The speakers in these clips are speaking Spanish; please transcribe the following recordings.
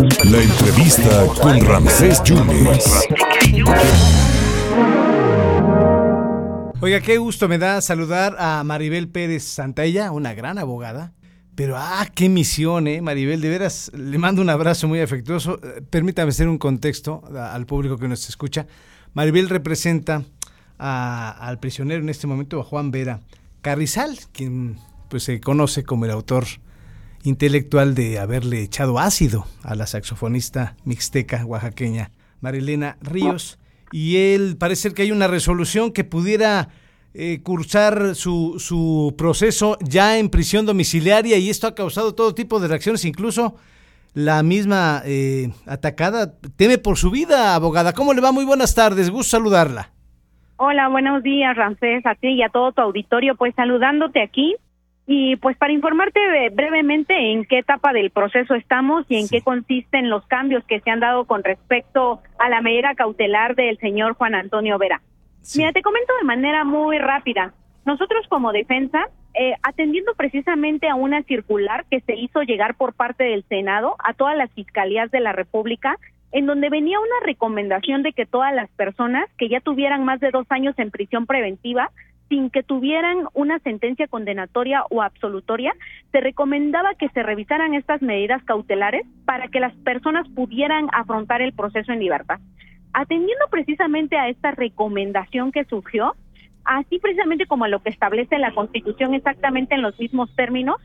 La entrevista con Ramsés Yunes. Oiga, qué gusto me da saludar a Maribel Pérez Santalla, una gran abogada. Pero, ah, qué misión, ¿eh, Maribel? De veras, le mando un abrazo muy afectuoso. Eh, Permítame hacer un contexto al público que nos escucha. Maribel representa al prisionero en este momento, a Juan Vera Carrizal, quien pues se conoce como el autor intelectual de haberle echado ácido a la saxofonista mixteca oaxaqueña Marilena Ríos. Y él parece que hay una resolución que pudiera eh, cursar su, su proceso ya en prisión domiciliaria y esto ha causado todo tipo de reacciones, incluso la misma eh, atacada teme por su vida, abogada. ¿Cómo le va? Muy buenas tardes, gusto saludarla. Hola, buenos días, Ramsés, a ti y a todo tu auditorio, pues saludándote aquí y pues para informarte brevemente en qué etapa del proceso estamos y en Sí. qué consisten los cambios que se han dado con respecto a la medida cautelar del señor Juan Antonio Vera. Sí. Mira, te comento de manera muy rápida. Nosotros como defensa, eh, atendiendo precisamente a una circular que se hizo llegar por parte del Senado a todas las fiscalías de la República, en donde venía una recomendación de que todas las personas que ya tuvieran más de dos años en prisión preventiva, sin que tuvieran una sentencia condenatoria o absolutoria, se recomendaba que se revisaran estas medidas cautelares para que las personas pudieran afrontar el proceso en libertad. Atendiendo precisamente a esta recomendación que surgió, así precisamente como a lo que establece la Constitución exactamente en los mismos términos,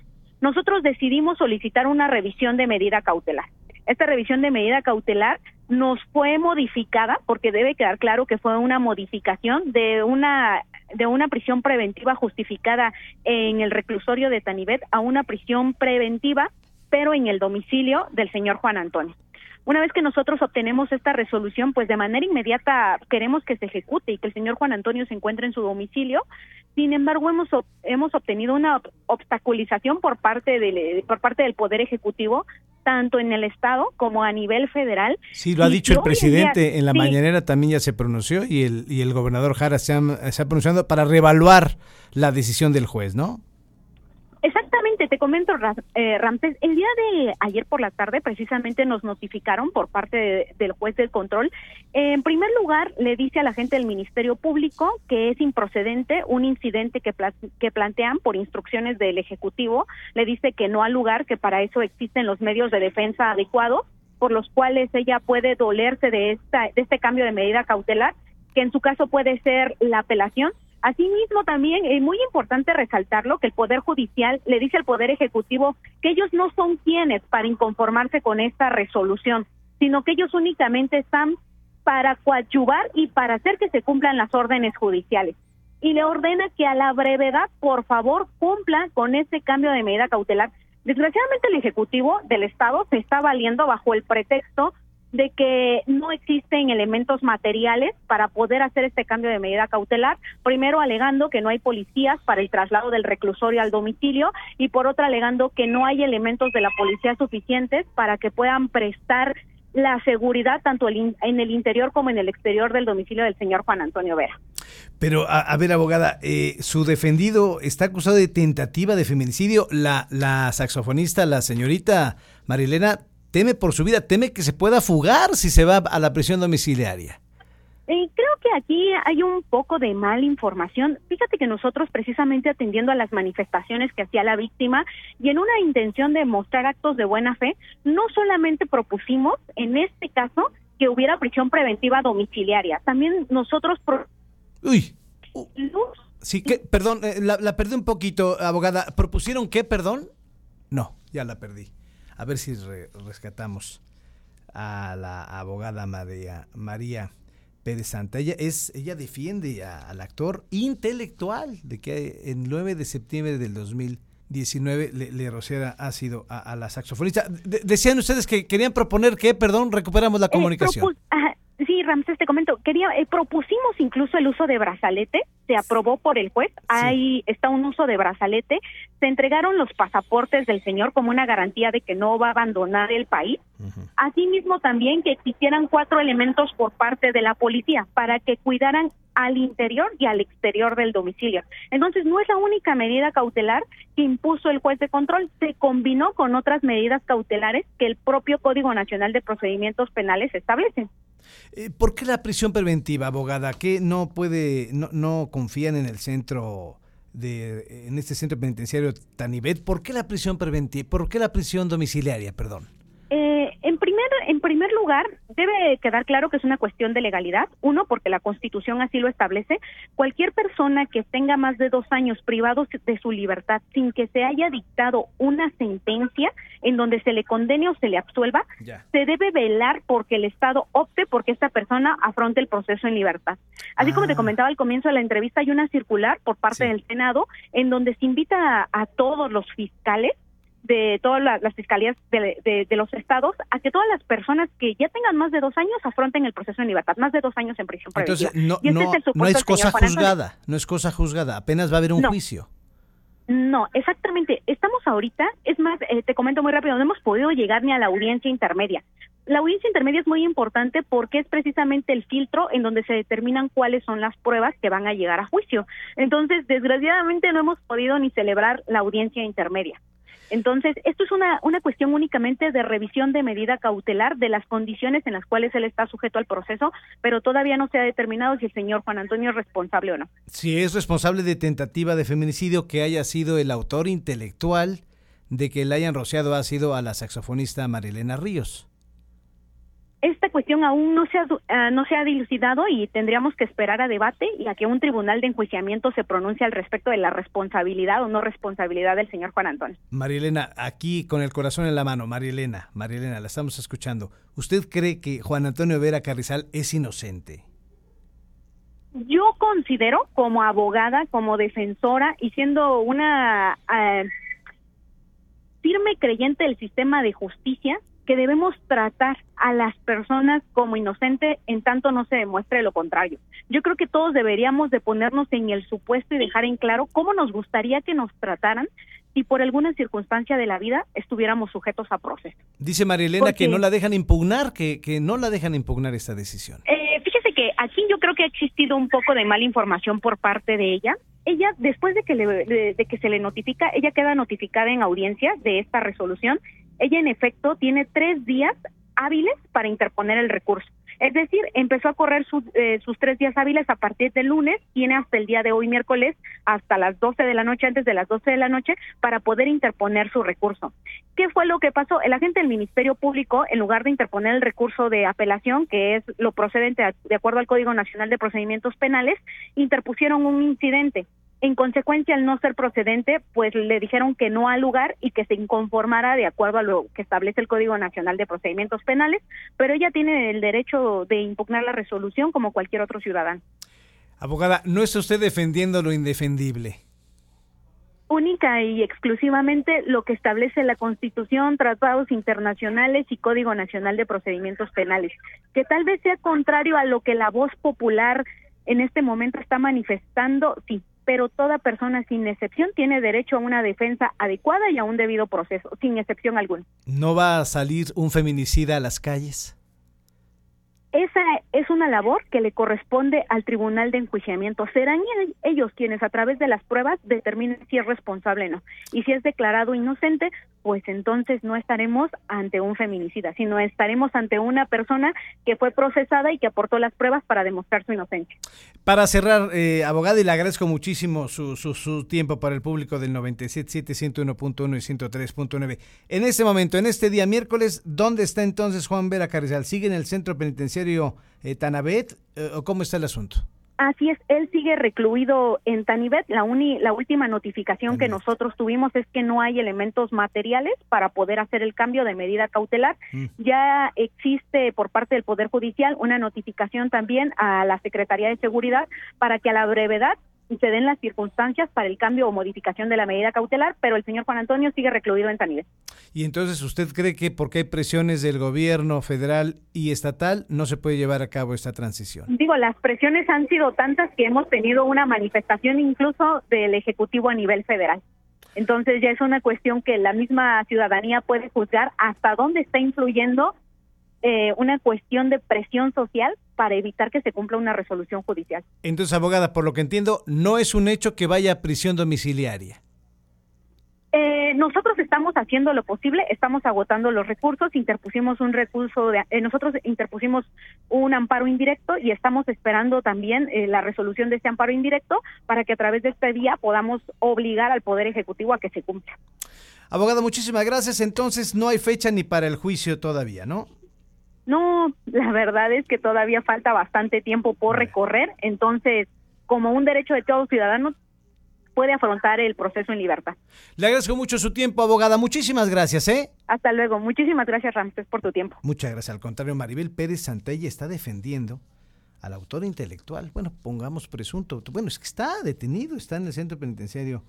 nosotros decidimos solicitar una revisión de medida cautelar. Esta revisión de medida cautelar nos fue modificada porque debe quedar claro que fue una modificación de una de una prisión preventiva justificada en el reclusorio de Tanibet a una prisión preventiva pero en el domicilio del señor Juan Antonio. Una vez que nosotros obtenemos esta resolución, pues de manera inmediata queremos que se ejecute y que el señor Juan Antonio se encuentre en su domicilio. Sin embargo, hemos hemos obtenido una ob- obstaculización por parte del por parte del poder ejecutivo, tanto en el estado como a nivel federal. Sí, lo ha Y dicho el día- presidente, en la sí. mañanera también ya se pronunció y el, y el gobernador Jara se ha, se ha pronunciado para reevaluar la decisión del juez, ¿no? Exactamente, te comento, eh. El día de ayer por la tarde, precisamente nos notificaron por parte de- del juez del control. En primer lugar, le dice a la gente del Ministerio Público que es improcedente un incidente que plantean por instrucciones del Ejecutivo. Le dice que no al lugar, que para eso existen los medios de defensa adecuados, por los cuales ella puede dolerse de, esta, de este cambio de medida cautelar, que en su caso puede ser la apelación. Asimismo, también es muy importante resaltarlo que el Poder Judicial le dice al Poder Ejecutivo que ellos no son quienes para inconformarse con esta resolución, sino que ellos únicamente están para coadyuvar y para hacer que se cumplan las órdenes judiciales. Y le ordena que a la brevedad, por favor, cumpla con este cambio de medida cautelar. Desgraciadamente, el Ejecutivo del Estado se está valiendo bajo el pretexto de que no existen elementos materiales para poder hacer este cambio de medida cautelar, primero alegando que no hay policías para el traslado del reclusorio al domicilio y por otra alegando que no hay elementos de la policía suficientes para que puedan prestar la seguridad tanto en el interior como en el exterior del domicilio del señor Juan Antonio Vera. Pero, a, a ver, abogada, eh, su defendido está acusado de tentativa de feminicidio. La, la saxofonista, la señorita Marilena, teme por su vida, teme que se pueda fugar si se va a la prisión domiciliaria. Eh, creo que aquí hay un poco de mala información. Fíjate que nosotros precisamente atendiendo a las manifestaciones que hacía la víctima y en una intención de mostrar actos de buena fe, no solamente propusimos en este caso que hubiera prisión preventiva domiciliaria, también nosotros pro- Uy, luz sí, que, perdón, eh, la, la perdí un poquito, abogada. ¿Propusieron qué, perdón? No, ya la perdí. A ver si re- rescatamos a la abogada María, María Pérez Santa. Ella, es, ella defiende a- al actor intelectual de que el 9 de septiembre del 2019 le, le rociara ácido a, a la saxofonista. De- decían ustedes que querían proponer que, perdón, recuperamos la Eh, comunicación. propus- ajá, sí, Ramsés, te comento, quería, eh, propusimos incluso el uso de brazalete se aprobó por el juez, ahí está un uso de brazalete, se entregaron los pasaportes del señor como una garantía de que no va a abandonar el país. Asimismo también que existieran cuatro elementos por parte de la policía para que cuidaran al interior y al exterior del domicilio. Entonces, no es la única medida cautelar que impuso el juez de control, se combinó con otras medidas cautelares que el propio Código Nacional de Procedimientos Penales establece. Eh, ¿Por qué la prisión preventiva, abogada? ¿Qué no puede, no, no confían en el centro de, en este centro penitenciario Tanibet? ¿Por qué la prisión preventiva? ¿Por qué la prisión domiciliaria, perdón? En primer en primer lugar, debe quedar claro que es una cuestión de legalidad. Uno, porque la Constitución así lo establece. Cualquier persona que tenga más de dos años privados de su libertad sin que se haya dictado una sentencia en donde se le condene o se le absuelva, se debe velar porque el Estado opte porque esta persona afronte el proceso en libertad. Así como te ah. comentaba al comienzo de la entrevista, hay una circular por parte del Senado en donde se invita a todos los fiscales de todas las, fiscalías de, los estados a que todas las personas que ya tengan más de dos años afronten el proceso en libertad, más de dos años en prisión preventiva. Entonces, no, no, es, cosa juzgada, no es cosa juzgada, apenas va a haber un juicio. No, exactamente. Estamos ahorita, es más, eh, te comento muy rápido, no hemos podido llegar ni a la audiencia intermedia. La audiencia intermedia es muy importante porque es precisamente el filtro en donde se determinan cuáles son las pruebas que van a llegar a juicio. Entonces, desgraciadamente no hemos podido ni celebrar la audiencia intermedia. Entonces, esto es una, una cuestión únicamente de revisión de medida cautelar de las condiciones en las cuales él está sujeto al proceso, pero todavía no se ha determinado si el señor Juan Antonio es responsable o no. Si es responsable de tentativa de feminicidio, que haya sido el autor intelectual de que le hayan rociado ácido a la saxofonista Marilena Ríos esta cuestión aún no se, ha, ah, no se ha dilucidado y tendríamos que esperar a debate y a que un tribunal de enjuiciamiento se pronuncie al respecto de la responsabilidad o no responsabilidad del señor Juan Antonio. Marilena, aquí con el corazón en la mano, Marilena, Marilena, la estamos escuchando. ¿Usted cree que Juan Antonio Vera Carrizal es inocente? Yo considero como abogada, como defensora y siendo una ah, firme creyente del sistema de justicia, que debemos tratar a las personas como inocente en tanto no se demuestre lo contrario. Yo creo que todos deberíamos de ponernos en el supuesto y dejar en claro cómo nos gustaría que nos trataran si por alguna circunstancia de la vida estuviéramos sujetos a proceso. Dice Marilena que no la dejan impugnar, que, que no la dejan impugnar esta decisión. Eh, fíjese que aquí yo creo que ha existido un poco de mala información por parte de ella. Ella, después de que, le, de que se le notifica, ella queda notificada en audiencia de esta resolución ella en efecto tiene tres días hábiles para interponer el recurso. Es decir, empezó a correr eh, sus tres días hábiles a partir del lunes, tiene hasta el día de hoy, miércoles, hasta las 12 de la noche, antes de las 12 de la noche, para poder interponer su recurso. ¿Qué fue lo que pasó? El agente del Ministerio Público, en lugar de interponer el recurso de apelación, que es lo procedente de acuerdo al Código Nacional de Procedimientos Penales, interpusieron un incidente. En consecuencia, al no ser procedente, pues le dijeron que no al lugar y que se inconformara de acuerdo a lo que establece el Código Nacional de Procedimientos Penales, pero ella tiene el derecho de impugnar la resolución como cualquier otro ciudadano. Abogada, ¿no está usted defendiendo lo indefendible? única y exclusivamente lo que establece la Constitución, tratados internacionales y Código Nacional de Procedimientos Penales, que tal vez sea contrario a lo que la voz popular en este momento está manifestando, sí, pero toda persona sin excepción tiene derecho a una defensa adecuada y a un debido proceso, sin excepción alguna. ¿No va a salir un feminicida a las calles? Esa es una labor que le corresponde al Tribunal de Enjuiciamiento. Serán ellos quienes a través de las pruebas determinen si es responsable o no. Y si es declarado inocente, pues entonces no estaremos ante un feminicida, sino estaremos ante una persona que fue procesada y que aportó las pruebas para demostrar su inocencia. Para cerrar, eh, abogada, y le agradezco muchísimo su, su, tiempo para el público del 97.7, 101.1 y 103.9. En este momento, en este día miércoles, ¿dónde está entonces Juan Vera Carrizal? ¿Sigue en el centro penitenciario eh, Tanabet eh, o cómo está el asunto? Así es, él sigue recluido en Tanibet. La, uni, la última notificación que nosotros tuvimos es que no hay elementos materiales para poder hacer el cambio de medida cautelar. Mm. Ya existe por parte del Poder Judicial una notificación también a la Secretaría de Seguridad para que a la brevedad y se den las circunstancias para el cambio o modificación de la medida cautelar, pero el señor Juan Antonio sigue recluido en San Miguel. Y entonces, ¿usted cree que porque hay presiones del gobierno federal y estatal no se puede llevar a cabo esta transición? Digo, las presiones han sido tantas que hemos tenido una manifestación incluso del Ejecutivo a nivel federal. Entonces ya es una cuestión que la misma ciudadanía puede juzgar hasta dónde está influyendo eh, una cuestión de presión social para evitar que se cumpla una resolución judicial. Entonces, abogada, por lo que entiendo, no es un hecho que vaya a prisión domiciliaria. Eh, nosotros estamos haciendo lo posible, estamos agotando los recursos, interpusimos un recurso, de, eh, nosotros interpusimos un amparo indirecto y estamos esperando también eh, la resolución de este amparo indirecto para que a través de este día podamos obligar al Poder Ejecutivo a que se cumpla. Abogada, muchísimas gracias. Entonces no hay fecha ni para el juicio todavía, ¿no? No, la verdad es que todavía falta bastante tiempo por recorrer, entonces como un derecho de todo ciudadano puede afrontar el proceso en libertad. Le agradezco mucho su tiempo, abogada. Muchísimas gracias, ¿eh? Hasta luego. Muchísimas gracias, Ramses, por tu tiempo. Muchas gracias. Al contrario, Maribel Pérez Santella está defendiendo al autor intelectual. Bueno, pongamos presunto. Bueno, es que está detenido, está en el centro penitenciario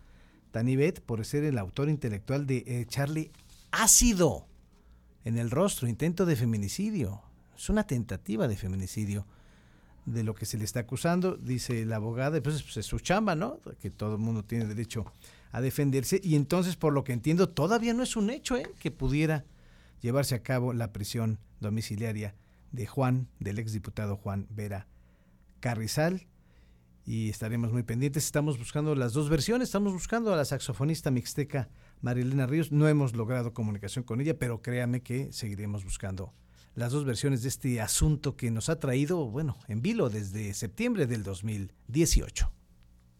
Tanibet por ser el autor intelectual de echarle ácido en el rostro, intento de feminicidio. Es una tentativa de feminicidio de lo que se le está acusando, dice la abogada, pues, pues es su chamba, ¿no? Que todo el mundo tiene derecho a defenderse y entonces, por lo que entiendo, todavía no es un hecho ¿eh? que pudiera llevarse a cabo la prisión domiciliaria de Juan, del exdiputado Juan Vera Carrizal. Y estaremos muy pendientes. Estamos buscando las dos versiones. Estamos buscando a la saxofonista mixteca Marilena Ríos. No hemos logrado comunicación con ella, pero créame que seguiremos buscando las dos versiones de este asunto que nos ha traído, bueno, en vilo desde septiembre del 2018.